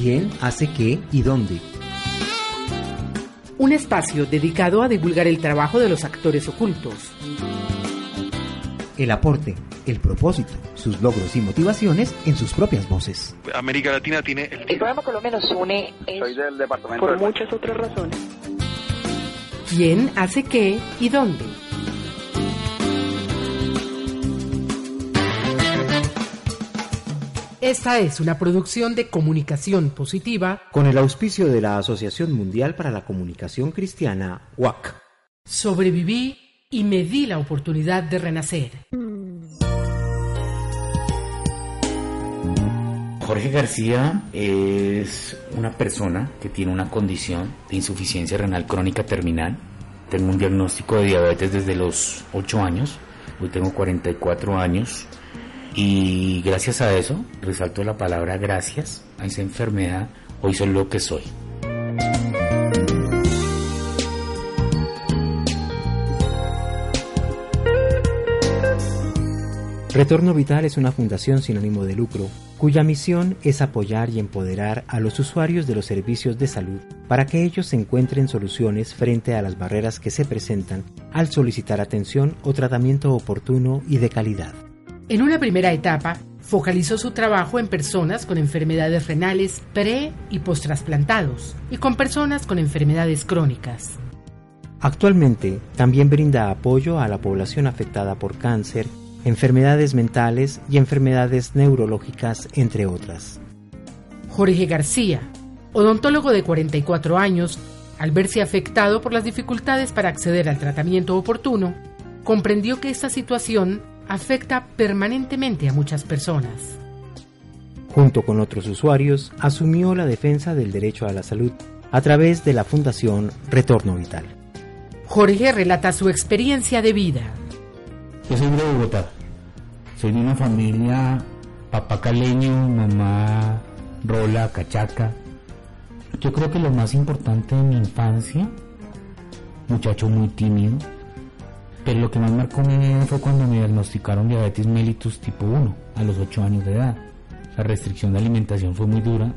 ¿Quién hace qué y dónde? Un espacio dedicado a divulgar el trabajo de los actores ocultos. El aporte, el propósito, sus logros y motivaciones en sus propias voces. América Latina tiene el... El programa Colombia nos une Soy del departamento por de- muchas otras razones. ¿Quién hace qué y dónde? Esta es una producción de comunicación positiva Con el auspicio de la Asociación Mundial para la Comunicación Cristiana, WAC. Sobreviví y me di la oportunidad de renacer. Jorge García es una persona que tiene una condición de insuficiencia renal crónica terminal. Tengo un diagnóstico de diabetes desde los 8 años. Hoy tengo 44 años. Y gracias a eso, resalto la palabra gracias a esa enfermedad, hoy soy lo que soy. Retorno Vital es una fundación sin ánimo de lucro, cuya misión es apoyar y empoderar a los usuarios de los servicios de salud para que ellos encuentren soluciones frente a las barreras que se presentan al solicitar atención o tratamiento oportuno y de calidad. En una primera etapa, focalizó su trabajo en personas con enfermedades renales pre y post-trasplantados y con personas con enfermedades crónicas. Actualmente también brinda apoyo a la población afectada por cáncer, enfermedades mentales y enfermedades neurológicas, entre otras. Jorge García, odontólogo de 44 años, al verse afectado por las dificultades para acceder al tratamiento oportuno, comprendió que esta situación afecta permanentemente a muchas personas. Junto con otros usuarios, asumió la defensa del derecho a la salud a través de la Fundación Retorno Vital. Jorge relata su experiencia de vida. Yo soy de Bogotá. Soy de una familia papá caleño, mamá rola, cachaca. Yo creo que lo más importante de mi infancia, muchacho muy tímido, pero lo que más marcó mi vida fue cuando me diagnosticaron diabetes mellitus tipo 1 a los 8 años de edad. La restricción de alimentación fue muy dura.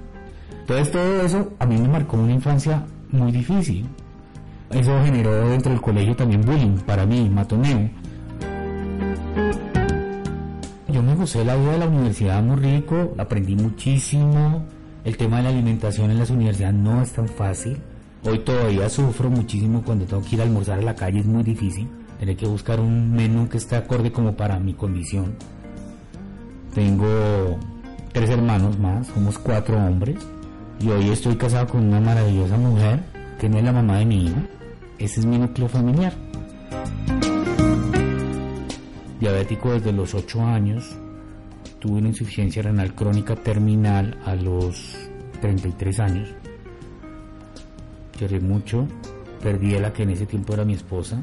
Entonces todo eso a mí me marcó una infancia muy difícil. Eso generó dentro del colegio también bullying para mí, matoneo. Yo me gocé la vida de la universidad muy rico, aprendí muchísimo. El tema de la alimentación en las universidades no es tan fácil. Hoy todavía sufro muchísimo cuando tengo que ir a almorzar a la calle, es muy difícil. Tener que buscar un menú que esté acorde como para mi condición. Tengo tres hermanos más, somos cuatro hombres. Y hoy estoy casado con una maravillosa mujer que no es la mamá de mi hijo. Ese es mi núcleo familiar diabético desde los 8 años, tuve una insuficiencia renal crónica terminal a los 33 años. Lloré mucho, perdí a la que en ese tiempo era mi esposa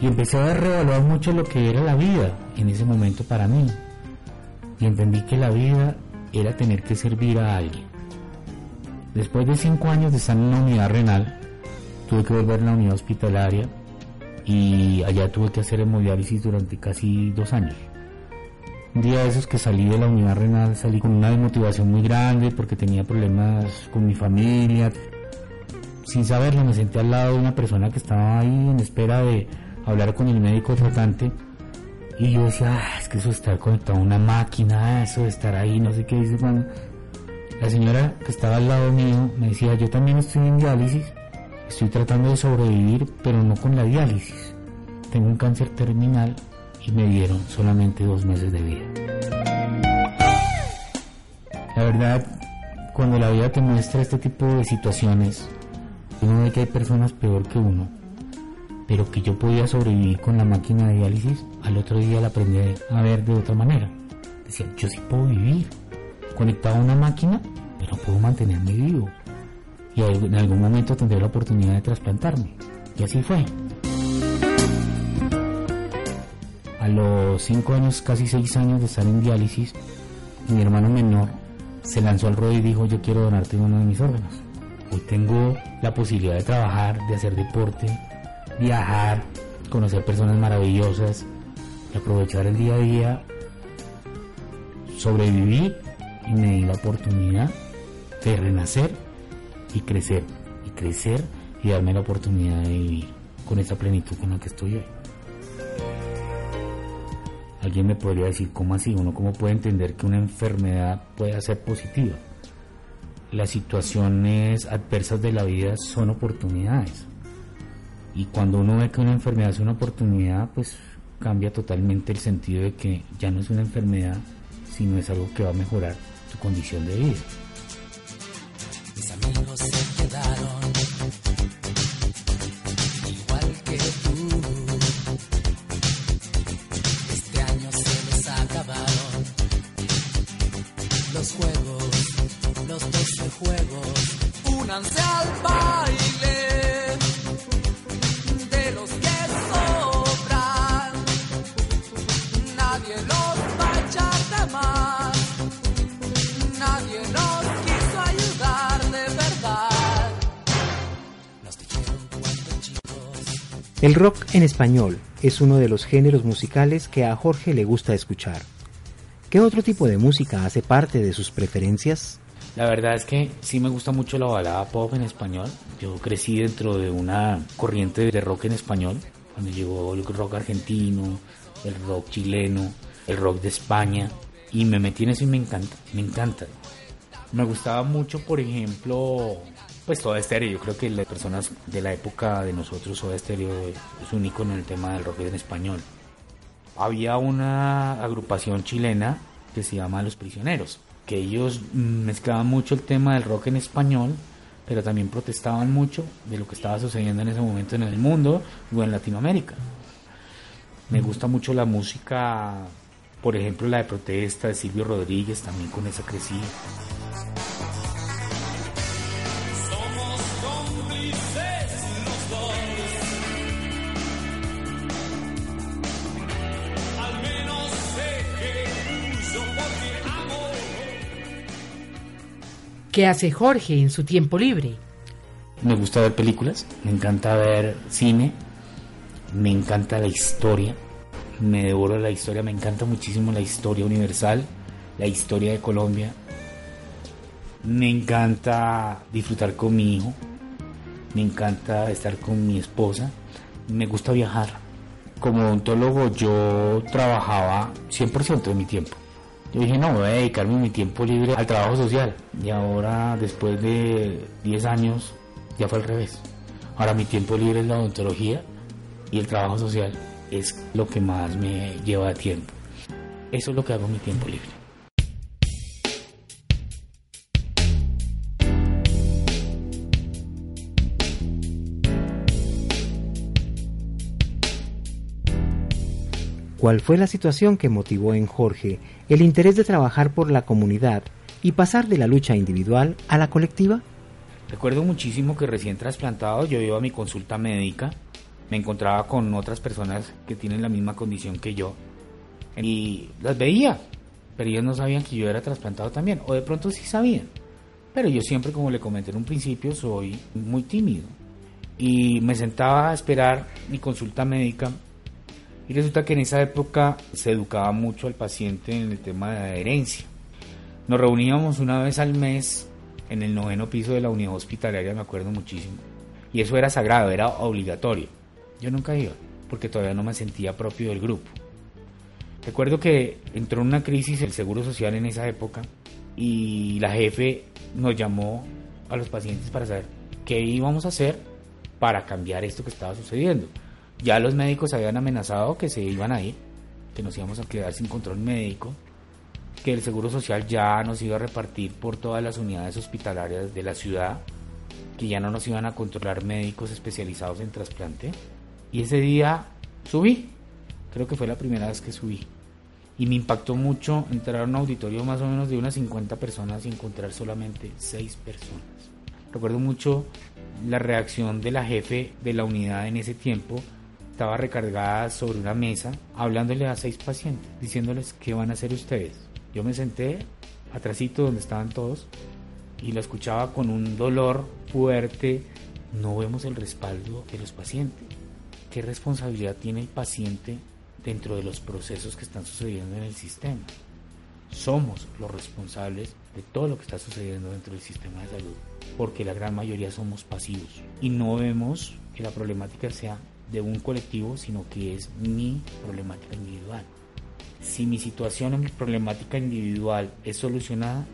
y empecé a reevaluar mucho lo que era la vida en ese momento para mí. Y entendí que la vida era tener que servir a alguien. Después de 5 años de estar en una unidad renal, tuve que volver a la unidad hospitalaria y allá tuve que hacer hemodiálisis durante casi dos años. Un día de esos que salí de la unidad renal salí con una desmotivación muy grande porque tenía problemas con mi familia. Sin saberlo me senté al lado de una persona que estaba ahí en espera de hablar con el médico tratante y yo decía, "Ah, es que eso estar conectado a una máquina, eso de estar ahí, no sé qué dice Juan. La señora que estaba al lado mío me decía, yo también estoy en diálisis Estoy tratando de sobrevivir, pero no con la diálisis. Tengo un cáncer terminal y me dieron solamente dos meses de vida. La verdad, cuando la vida te muestra este tipo de situaciones, uno ve que hay personas peor que uno, pero que yo podía sobrevivir con la máquina de diálisis, al otro día la aprendí a ver de otra manera. Decía, yo sí puedo vivir, conectado a una máquina, pero puedo mantenerme vivo y en algún momento tendré la oportunidad de trasplantarme. Y así fue. A los 5 años, casi 6 años de estar en diálisis, mi hermano menor se lanzó al ruedo y dijo yo quiero donarte uno de mis órganos. Hoy tengo la posibilidad de trabajar, de hacer deporte, viajar, conocer personas maravillosas, de aprovechar el día a día. Sobreviví y me di la oportunidad de renacer y crecer, y crecer y darme la oportunidad de vivir con esa plenitud con la que estoy hoy. Alguien me podría decir, ¿cómo así? ¿Uno cómo puede entender que una enfermedad puede ser positiva? Las situaciones adversas de la vida son oportunidades. Y cuando uno ve que una enfermedad es una oportunidad, pues cambia totalmente el sentido de que ya no es una enfermedad, sino es algo que va a mejorar tu condición de vida. Mis amigos se quedaron igual que tú. Este año se les acabaron los juegos, los doce juegos. Únanse al baile. El rock en español es uno de los géneros musicales que a Jorge le gusta escuchar. ¿Qué otro tipo de música hace parte de sus preferencias? La verdad es que sí me gusta mucho la balada pop en español. Yo crecí dentro de una corriente de rock en español, cuando llegó el rock argentino, el rock chileno, el rock de España, y me metí en eso y me encanta, me encanta. Me gustaba mucho, por ejemplo, pues Soda Stereo, yo creo que las personas de la época de nosotros, Soda Stereo es único en el tema del rock en español. Había una agrupación chilena que se llama Los Prisioneros, que ellos mezclaban mucho el tema del rock en español, pero también protestaban mucho de lo que estaba sucediendo en ese momento en el mundo o en Latinoamérica. Me gusta mucho la música, por ejemplo, la de protesta de Silvio Rodríguez, también con esa crecí. ¿Qué hace Jorge en su tiempo libre? Me gusta ver películas, me encanta ver cine, me encanta la historia, me devoro la historia, me encanta muchísimo la historia universal, la historia de Colombia. Me encanta disfrutar con mi hijo, me encanta estar con mi esposa, me gusta viajar. Como odontólogo yo trabajaba 100% de mi tiempo. Yo dije, no, voy a dedicarme mi tiempo libre al trabajo social. Y ahora, después de 10 años, ya fue al revés. Ahora mi tiempo libre es la odontología y el trabajo social es lo que más me lleva tiempo. Eso es lo que hago en mi tiempo libre. ¿Cuál fue la situación que motivó en Jorge el interés de trabajar por la comunidad y pasar de la lucha individual a la colectiva? Recuerdo muchísimo que recién trasplantado yo iba a mi consulta médica, me encontraba con otras personas que tienen la misma condición que yo y las veía, pero ellos no sabían que yo era trasplantado también, o de pronto sí sabían. Pero yo siempre, como le comenté en un principio, soy muy tímido. Y me sentaba a esperar mi consulta médica y resulta que en esa época se educaba mucho al paciente en el tema de adherencia. Nos reuníamos una vez al mes en el noveno piso de la unidad hospitalaria, me acuerdo muchísimo. Y eso era sagrado, era obligatorio. Yo nunca iba, porque todavía no me sentía propio del grupo. Recuerdo que entró una crisis el Seguro Social en esa época y la jefe nos llamó a los pacientes para saber qué íbamos a hacer para cambiar esto que estaba sucediendo. Ya los médicos habían amenazado que se iban a ir, que nos íbamos a quedar sin control médico, que el Seguro Social ya nos iba a repartir por todas las unidades hospitalarias de la ciudad, que ya no nos iban a controlar médicos especializados en trasplante. Y ese día subí, creo que fue la primera vez que subí. Y me impactó mucho entrar a un auditorio más o menos de unas 50 personas y encontrar solamente 6 personas. Recuerdo mucho la reacción de la jefe de la unidad en ese tiempo, estaba recargada sobre una mesa hablándole a seis pacientes, diciéndoles qué van a hacer ustedes. Yo me senté atrásito donde estaban todos y lo escuchaba con un dolor fuerte. No vemos el respaldo de los pacientes. ¿Qué responsabilidad tiene el paciente dentro de los procesos que están sucediendo en el sistema? somos los responsables de todo lo que está sucediendo dentro del sistema de salud, porque la gran mayoría somos pasivos y no vemos que la problemática sea de un colectivo, sino que es mi problemática individual. Si mi situación o mi problemática individual es solucionada,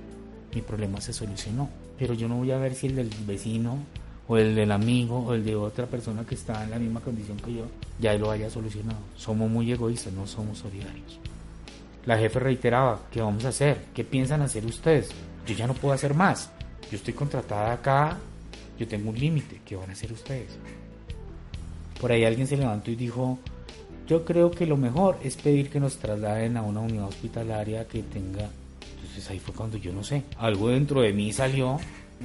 mi problema se solucionó. Pero yo no voy a ver si el del vecino o el del amigo o el de otra persona que está en la misma condición que yo ya lo haya solucionado. Somos muy egoístas, no somos solidarios. La jefe reiteraba, ¿qué vamos a hacer? ¿Qué piensan hacer ustedes? Yo ya no puedo hacer más. Yo estoy contratada acá, yo tengo un límite, ¿qué van a hacer ustedes? Por ahí alguien se levantó y dijo, yo creo que lo mejor es pedir que nos trasladen a una unidad hospitalaria que tenga... Entonces ahí fue cuando yo no sé, algo dentro de mí salió,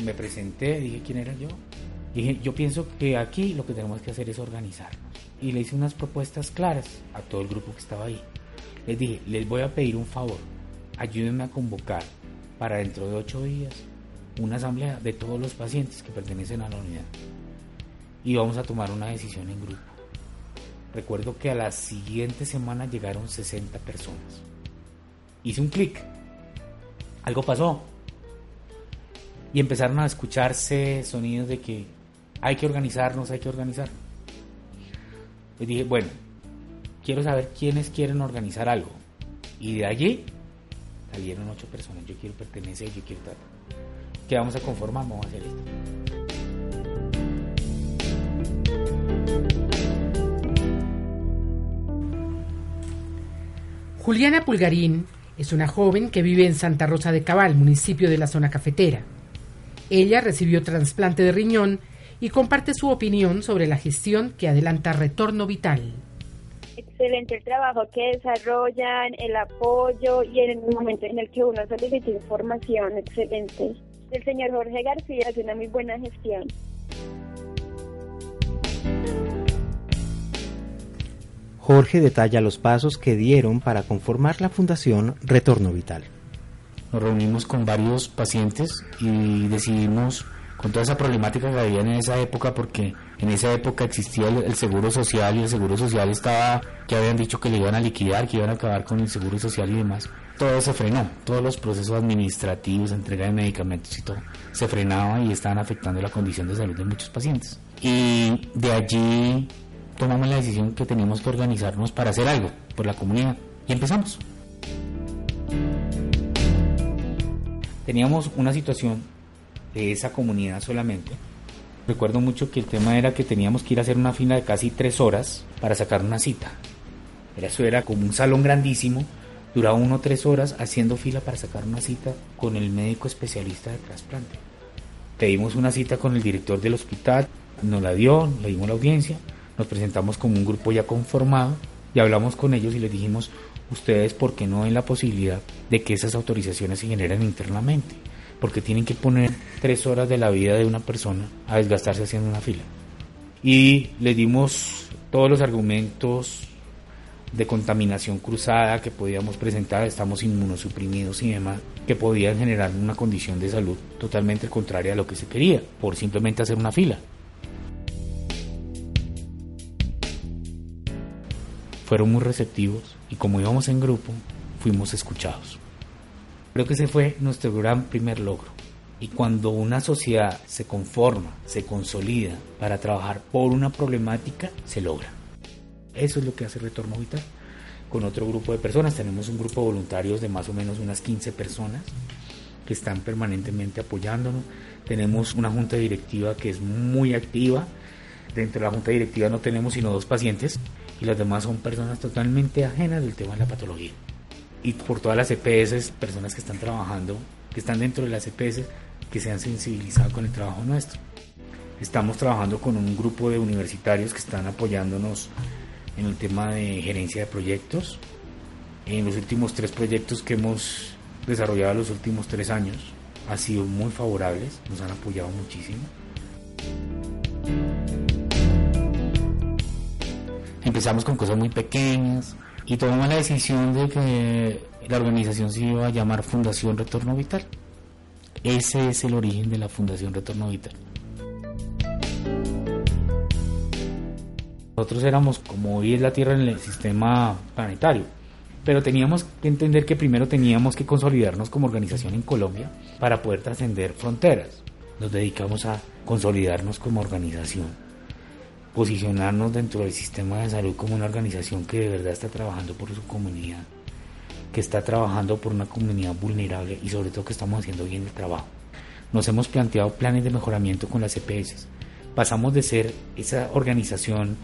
me presenté, dije quién era yo. Dije, yo pienso que aquí lo que tenemos que hacer es organizarnos. Y le hice unas propuestas claras a todo el grupo que estaba ahí. Les dije, les voy a pedir un favor, ayúdenme a convocar para dentro de ocho días una asamblea de todos los pacientes que pertenecen a la unidad. Y vamos a tomar una decisión en grupo. Recuerdo que a la siguiente semana llegaron 60 personas. Hice un clic. Algo pasó. Y empezaron a escucharse sonidos de que hay que organizarnos, hay que organizar. Les dije, bueno, quiero saber quiénes quieren organizar algo. Y de allí salieron ocho personas. Yo quiero pertenecer, yo quiero tal. ¿Qué vamos a conformar? Vamos a hacer esto. Juliana Pulgarín es una joven que vive en Santa Rosa de Cabal, municipio de la zona cafetera. Ella recibió trasplante de riñón y comparte su opinión sobre la gestión que adelanta Retorno Vital. Excelente el trabajo que desarrollan, el apoyo y en el momento en el que uno solicita información, excelente. El señor Jorge García hace una muy buena gestión. Jorge detalla los pasos que dieron para conformar la Fundación Retorno Vital. Nos reunimos con varios pacientes y decidimos con toda esa problemática que había en esa época, porque en esa época existía el, seguro social y el seguro social estaba, que habían dicho que le iban a liquidar, que iban a acabar con el seguro social y demás. Todo se frenó, todos los procesos administrativos, entrega de medicamentos y todo, se frenaba y estaban afectando la condición de salud de muchos pacientes. Y de allí tomamos la decisión que teníamos que organizarnos para hacer algo por la comunidad y empezamos. Teníamos una situación de esa comunidad solamente. Recuerdo mucho que el tema era que teníamos que ir a hacer una fila de casi tres horas para sacar una cita. Eso era como un salón grandísimo, duraba uno o tres horas haciendo fila para sacar una cita con el médico especialista de trasplante. Pedimos una cita con el director del hospital, nos la dio, le dimos la audiencia, nos presentamos como un grupo ya conformado y hablamos con ellos y les dijimos, ustedes por qué no ven la posibilidad de que esas autorizaciones se generen internamente porque tienen que poner tres horas de la vida de una persona a desgastarse haciendo una fila. Y le dimos todos los argumentos de contaminación cruzada que podíamos presentar, estamos inmunosuprimidos y demás, que podían generar una condición de salud totalmente contraria a lo que se quería, por simplemente hacer una fila. Fueron muy receptivos y como íbamos en grupo, fuimos escuchados. Creo que ese fue nuestro gran primer logro. Y cuando una sociedad se conforma, se consolida para trabajar por una problemática, se logra. Eso es lo que hace Retorno Vital. Con otro grupo de personas, tenemos un grupo de voluntarios de más o menos unas 15 personas que están permanentemente apoyándonos. Tenemos una junta directiva que es muy activa. Dentro de la junta directiva no tenemos sino dos pacientes y las demás son personas totalmente ajenas del tema de la patología y por todas las EPS, personas que están trabajando, que están dentro de las EPS, que se han sensibilizado con el trabajo nuestro. Estamos trabajando con un grupo de universitarios que están apoyándonos en el tema de gerencia de proyectos. En los últimos tres proyectos que hemos desarrollado los últimos tres años han sido muy favorables, nos han apoyado muchísimo. Empezamos con cosas muy pequeñas, y tomamos la decisión de que la organización se iba a llamar Fundación Retorno Vital. Ese es el origen de la Fundación Retorno Vital. Nosotros éramos como hoy es la Tierra en el sistema planetario, Pero teníamos que entender que primero teníamos que consolidarnos como organización en Colombia para poder trascender fronteras. Nos dedicamos a consolidarnos como organización, posicionarnos dentro del sistema de salud como una organización que de verdad está trabajando por su comunidad, que está trabajando por una comunidad vulnerable y sobre todo que estamos haciendo bien el trabajo. Nos hemos planteado planes de mejoramiento con las EPS. Pasamos de ser esa organización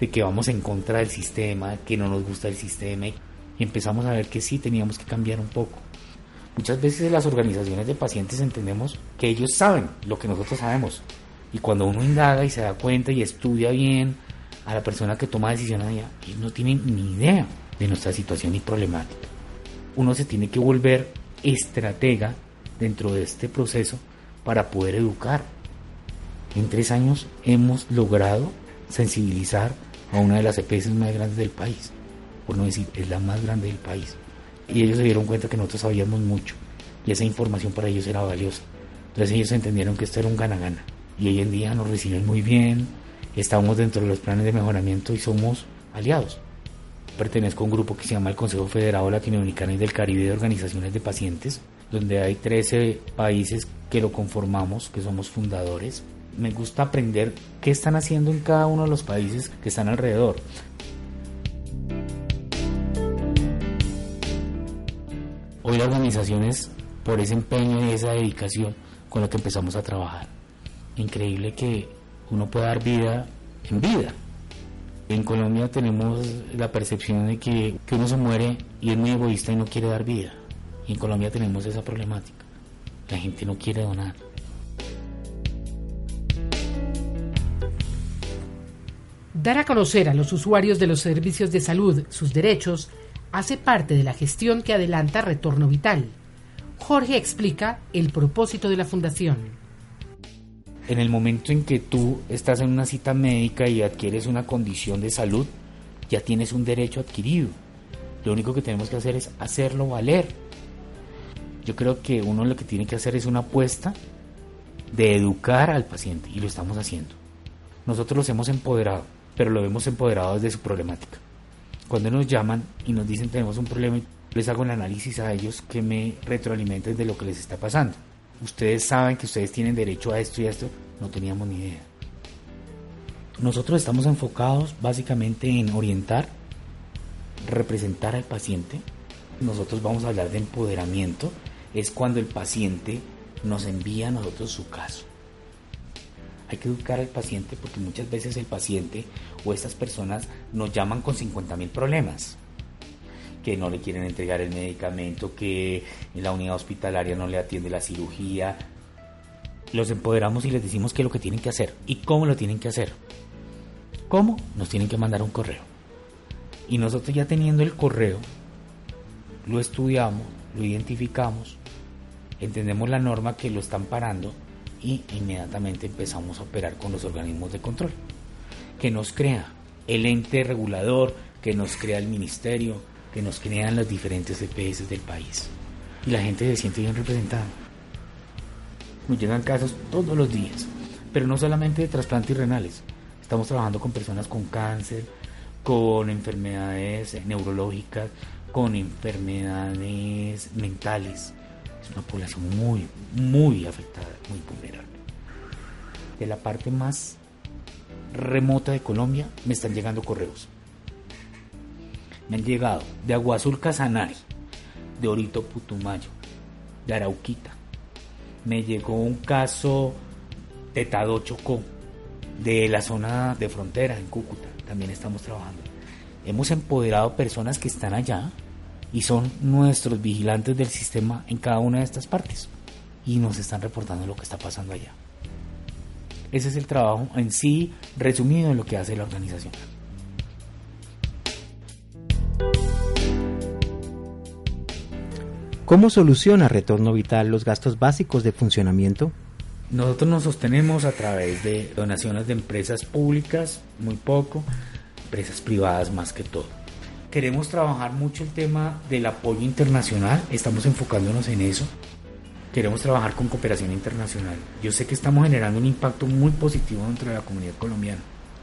de que vamos en contra del sistema, que no nos gusta el sistema y empezamos a ver que sí teníamos que cambiar un poco. Muchas veces las organizaciones de pacientes entendemos que ellos saben lo que nosotros sabemos y cuando uno indaga y se da cuenta y estudia bien a la persona que toma decisiones allá, ellos no tienen ni idea de nuestra situación y problemática. Uno se tiene que volver estratega dentro de este proceso para poder educar. En tres años hemos logrado sensibilizar a una de las EPS más grandes del país, por no decir, es la más grande del país. Y ellos se dieron cuenta que nosotros sabíamos mucho y esa información para ellos era valiosa. Entonces ellos entendieron que esto era un gana-gana. Y hoy en día nos reciben muy bien, estamos dentro de los planes de mejoramiento y somos aliados. Pertenezco a un grupo que se llama el Consejo Federado Latinoamericano y del Caribe de Organizaciones de Pacientes, donde hay 13 países que lo conformamos, que somos fundadores. Me gusta aprender qué están haciendo en cada uno de los países que están alrededor. Hoy la organización es por ese empeño y esa dedicación con la que empezamos a trabajar. Increíble que uno pueda dar vida en vida. En Colombia tenemos la percepción de que, que uno se muere y es muy egoísta y no quiere dar vida. Y en Colombia tenemos esa problemática. La gente no quiere donar. Dar a conocer a los usuarios de los servicios de salud sus derechos hace parte de la gestión que adelanta Retorno Vital. Jorge explica el propósito de la fundación. En el momento en que tú estás en una cita médica y adquieres una condición de salud, ya tienes un derecho adquirido. Lo único que tenemos que hacer es hacerlo valer. Yo creo que uno lo que tiene que hacer es una apuesta de educar al paciente y lo estamos haciendo. Nosotros los hemos empoderado, pero lo hemos empoderado desde su problemática. Cuando nos llaman y nos dicen tenemos un problema, les hago el análisis a ellos que me retroalimenten de lo que les está pasando. Ustedes saben que ustedes tienen derecho a esto y a esto, no teníamos ni idea. Nosotros estamos enfocados básicamente en orientar, representar al paciente. Nosotros vamos a hablar de empoderamiento, es cuando el paciente nos envía a nosotros su caso. Hay que educar al paciente porque muchas veces el paciente o estas personas nos llaman con 50 mil problemas. Que no le quieren entregar el medicamento, que en la unidad hospitalaria no le atiende la cirugía. Los empoderamos y les decimos qué es lo que tienen que hacer y cómo lo tienen que hacer. ¿Cómo? Nos tienen que mandar un correo. Y nosotros ya teniendo el correo, lo estudiamos, lo identificamos, entendemos la norma que lo están parando y inmediatamente empezamos a operar con los organismos de control, que nos crea el ente regulador, que nos crea el ministerio, que nos crean las diferentes EPS del país. Y la gente se siente bien representada. Nos llegan casos todos los días, pero no solamente de trasplantes renales. Estamos trabajando con personas con cáncer, con enfermedades neurológicas, con enfermedades mentales, una población muy, muy afectada, muy vulnerable. De la parte más remota de Colombia me están llegando correos. Me han llegado de Agua Azul Casanare, de Orito Putumayo, de Arauquita. Me llegó un caso de Tado Chocó, de la zona de frontera en Cúcuta. También estamos trabajando. Hemos empoderado personas que están allá y son nuestros vigilantes del sistema en cada una de estas partes y nos están reportando lo que está pasando allá. Ese es el trabajo en sí resumido en lo que hace la organización. ¿Cómo soluciona Retorno Vital los gastos básicos de funcionamiento? Nosotros nos sostenemos a través de donaciones de empresas públicas, muy poco, empresas privadas más que todo. Queremos trabajar mucho el tema del apoyo internacional, estamos enfocándonos en eso. Queremos trabajar con cooperación internacional. Yo sé que estamos generando un impacto muy positivo dentro de la comunidad colombiana.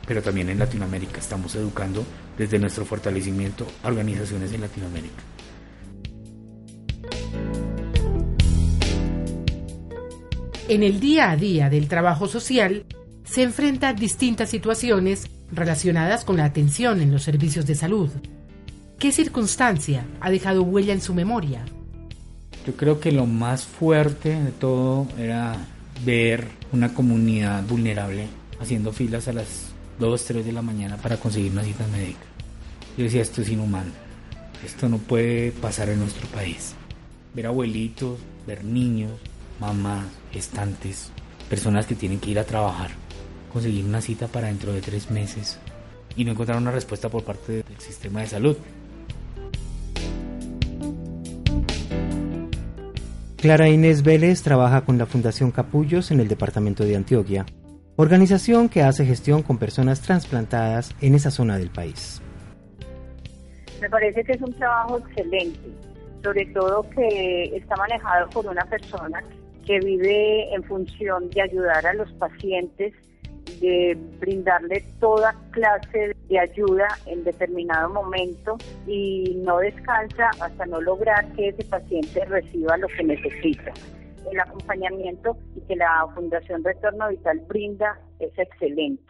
pero también en Latinoamérica. Estamos educando desde nuestro fortalecimiento a organizaciones en Latinoamérica. En el día a día del trabajo social se enfrenta a distintas situaciones relacionadas con la atención en los servicios de salud. ¿Qué circunstancia ha dejado huella en su memoria? Yo creo que lo más fuerte de todo era ver una comunidad vulnerable haciendo filas a las 2, 3 de la mañana para conseguir una cita médica. Yo decía, esto es inhumano, esto no puede pasar en nuestro país. Ver abuelitos, ver niños, mamás, estantes, personas que tienen que ir a trabajar, conseguir una cita para dentro de tres meses y no encontrar una respuesta por parte del sistema de salud. Clara Inés Vélez trabaja con la Fundación Capullos en el departamento de Antioquia, organización que hace gestión con personas trasplantadas en esa zona del país. Me parece que es un trabajo excelente, sobre todo que está manejado por una persona que vive en función de ayudar a los pacientes, de brindarle toda clase de ayuda en determinado momento y no descansa hasta no lograr que ese paciente reciba lo que necesita. El acompañamiento que la Fundación Retorno Vital brinda es excelente.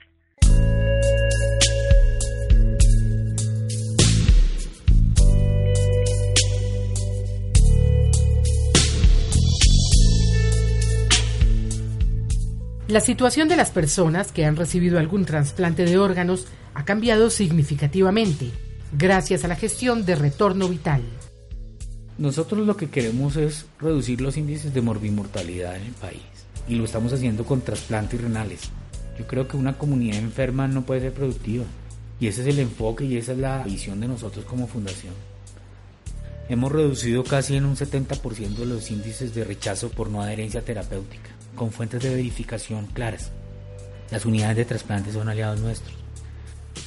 La situación de las personas que han recibido algún trasplante de órganos ha cambiado significativamente gracias a la gestión de retorno vital. Nosotros lo que queremos es reducir los índices de morbimortalidad en el país y lo estamos haciendo con trasplantes renales. Yo creo que una comunidad enferma no puede ser productiva y ese es el enfoque y esa es la visión de nosotros como fundación. Hemos reducido casi en un 70% los índices de rechazo por no adherencia terapéutica con fuentes de verificación claras. Las unidades de trasplante son aliados nuestros.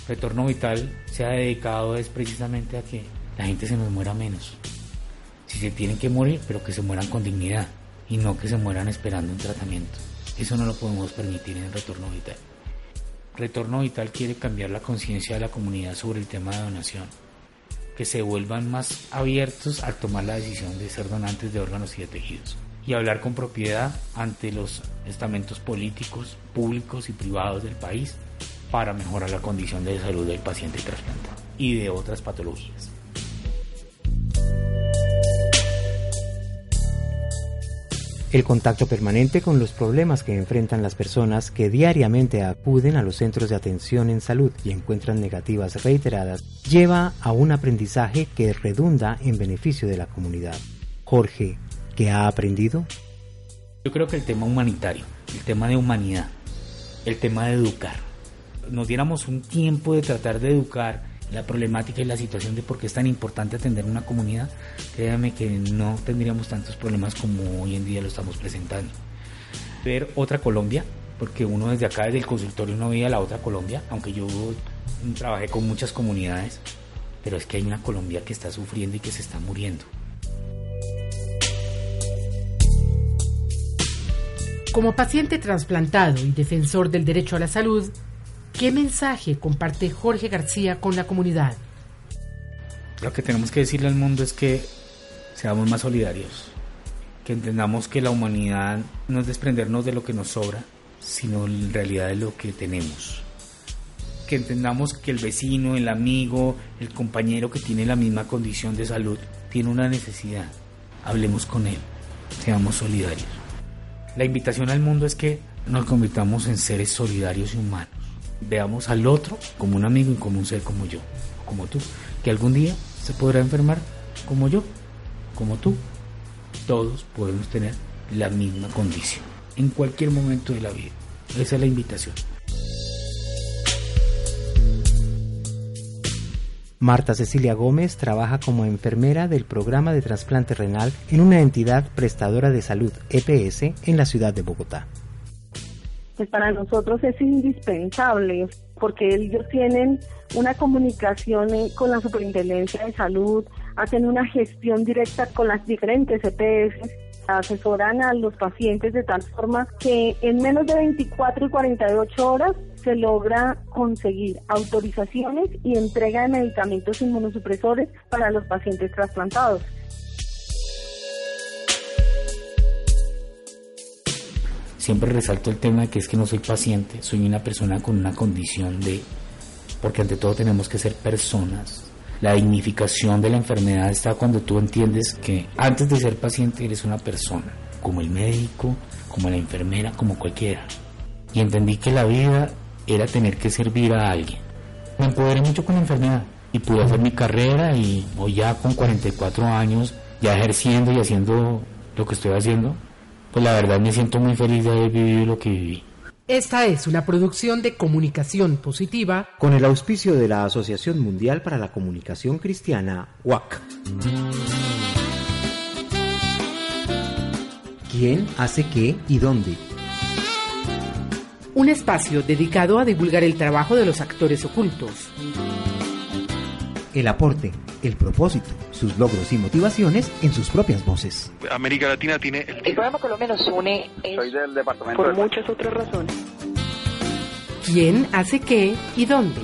Retorno Vital se ha dedicado es precisamente a que la gente se nos muera menos. Si se tienen que morir, pero que se mueran con dignidad y no que se mueran esperando un tratamiento. Eso no lo podemos permitir en Retorno Vital. Retorno Vital quiere cambiar la conciencia de la comunidad sobre el tema de donación, que se vuelvan más abiertos al tomar la decisión de ser donantes de órganos y de tejidos y hablar con propiedad ante los estamentos políticos, públicos y privados del país para mejorar la condición de salud del paciente trasplantado y de otras patologías. El contacto permanente con los problemas que enfrentan las personas que diariamente acuden a los centros de atención en salud y encuentran negativas reiteradas lleva a un aprendizaje que redunda en beneficio de la comunidad. Jorge ¿Qué ha aprendido? Yo creo que el tema humanitario, el tema de humanidad, el tema de educar. Nos diéramos un tiempo de tratar de educar la problemática y la situación de por qué es tan importante atender una comunidad, créanme que no tendríamos tantos problemas como hoy en día lo estamos presentando. Ver otra Colombia, porque uno desde acá, desde el consultorio, no veía la otra Colombia, aunque yo trabajé con muchas comunidades, pero es que hay una Colombia que está sufriendo y que se está muriendo. Como paciente trasplantado y defensor del derecho a la salud, ¿qué mensaje comparte Jorge García con la comunidad? Lo que tenemos que decirle al mundo es que seamos más solidarios, que entendamos que la humanidad no es desprendernos de lo que nos sobra, sino en realidad de lo que tenemos. Que entendamos que el vecino, el amigo, el compañero que tiene la misma condición de salud tiene una necesidad. Hablemos con él, seamos solidarios. La invitación al mundo es que nos convirtamos en seres solidarios y humanos. Veamos al otro como un amigo y como un ser como yo, como tú, que algún día se podrá enfermar como yo, como tú. Todos podemos tener la misma condición en cualquier momento de la vida. Esa es la invitación. Marta Cecilia Gómez trabaja como enfermera del programa de trasplante renal en una entidad prestadora de salud EPS en la ciudad de Bogotá. Pues para nosotros es indispensable porque ellos tienen una comunicación con la Superintendencia de Salud, hacen una gestión directa con las diferentes EPS Asesoran a los pacientes de tal forma que en menos de 24 y 48 horas se logra conseguir autorizaciones y entrega de medicamentos inmunosupresores para los pacientes trasplantados. Siempre resalto el tema de que es que no soy paciente, soy una persona con una condición de, porque ante todo tenemos que ser personas. La dignificación de la enfermedad está cuando tú entiendes que antes de ser paciente eres una persona, como el médico, como la enfermera, como cualquiera. Y entendí que la vida era tener que servir a alguien. Me empoderé mucho con la enfermedad y pude hacer mi carrera y hoy ya con 44 años, ya ejerciendo y haciendo lo que estoy haciendo, pues la verdad me siento muy feliz de haber vivido lo que viví. Esta es una producción de comunicación positiva con el auspicio de la Asociación Mundial para la Comunicación Cristiana, WAC. ¿Quién hace qué y dónde? Un espacio dedicado a divulgar el trabajo de los actores ocultos. El aporte, el propósito, sus logros y motivaciones en sus propias voces. América Latina tiene... El, el programa Colombia nos une Soy del departamento por muchas otras razones. ¿Quién hace qué y dónde?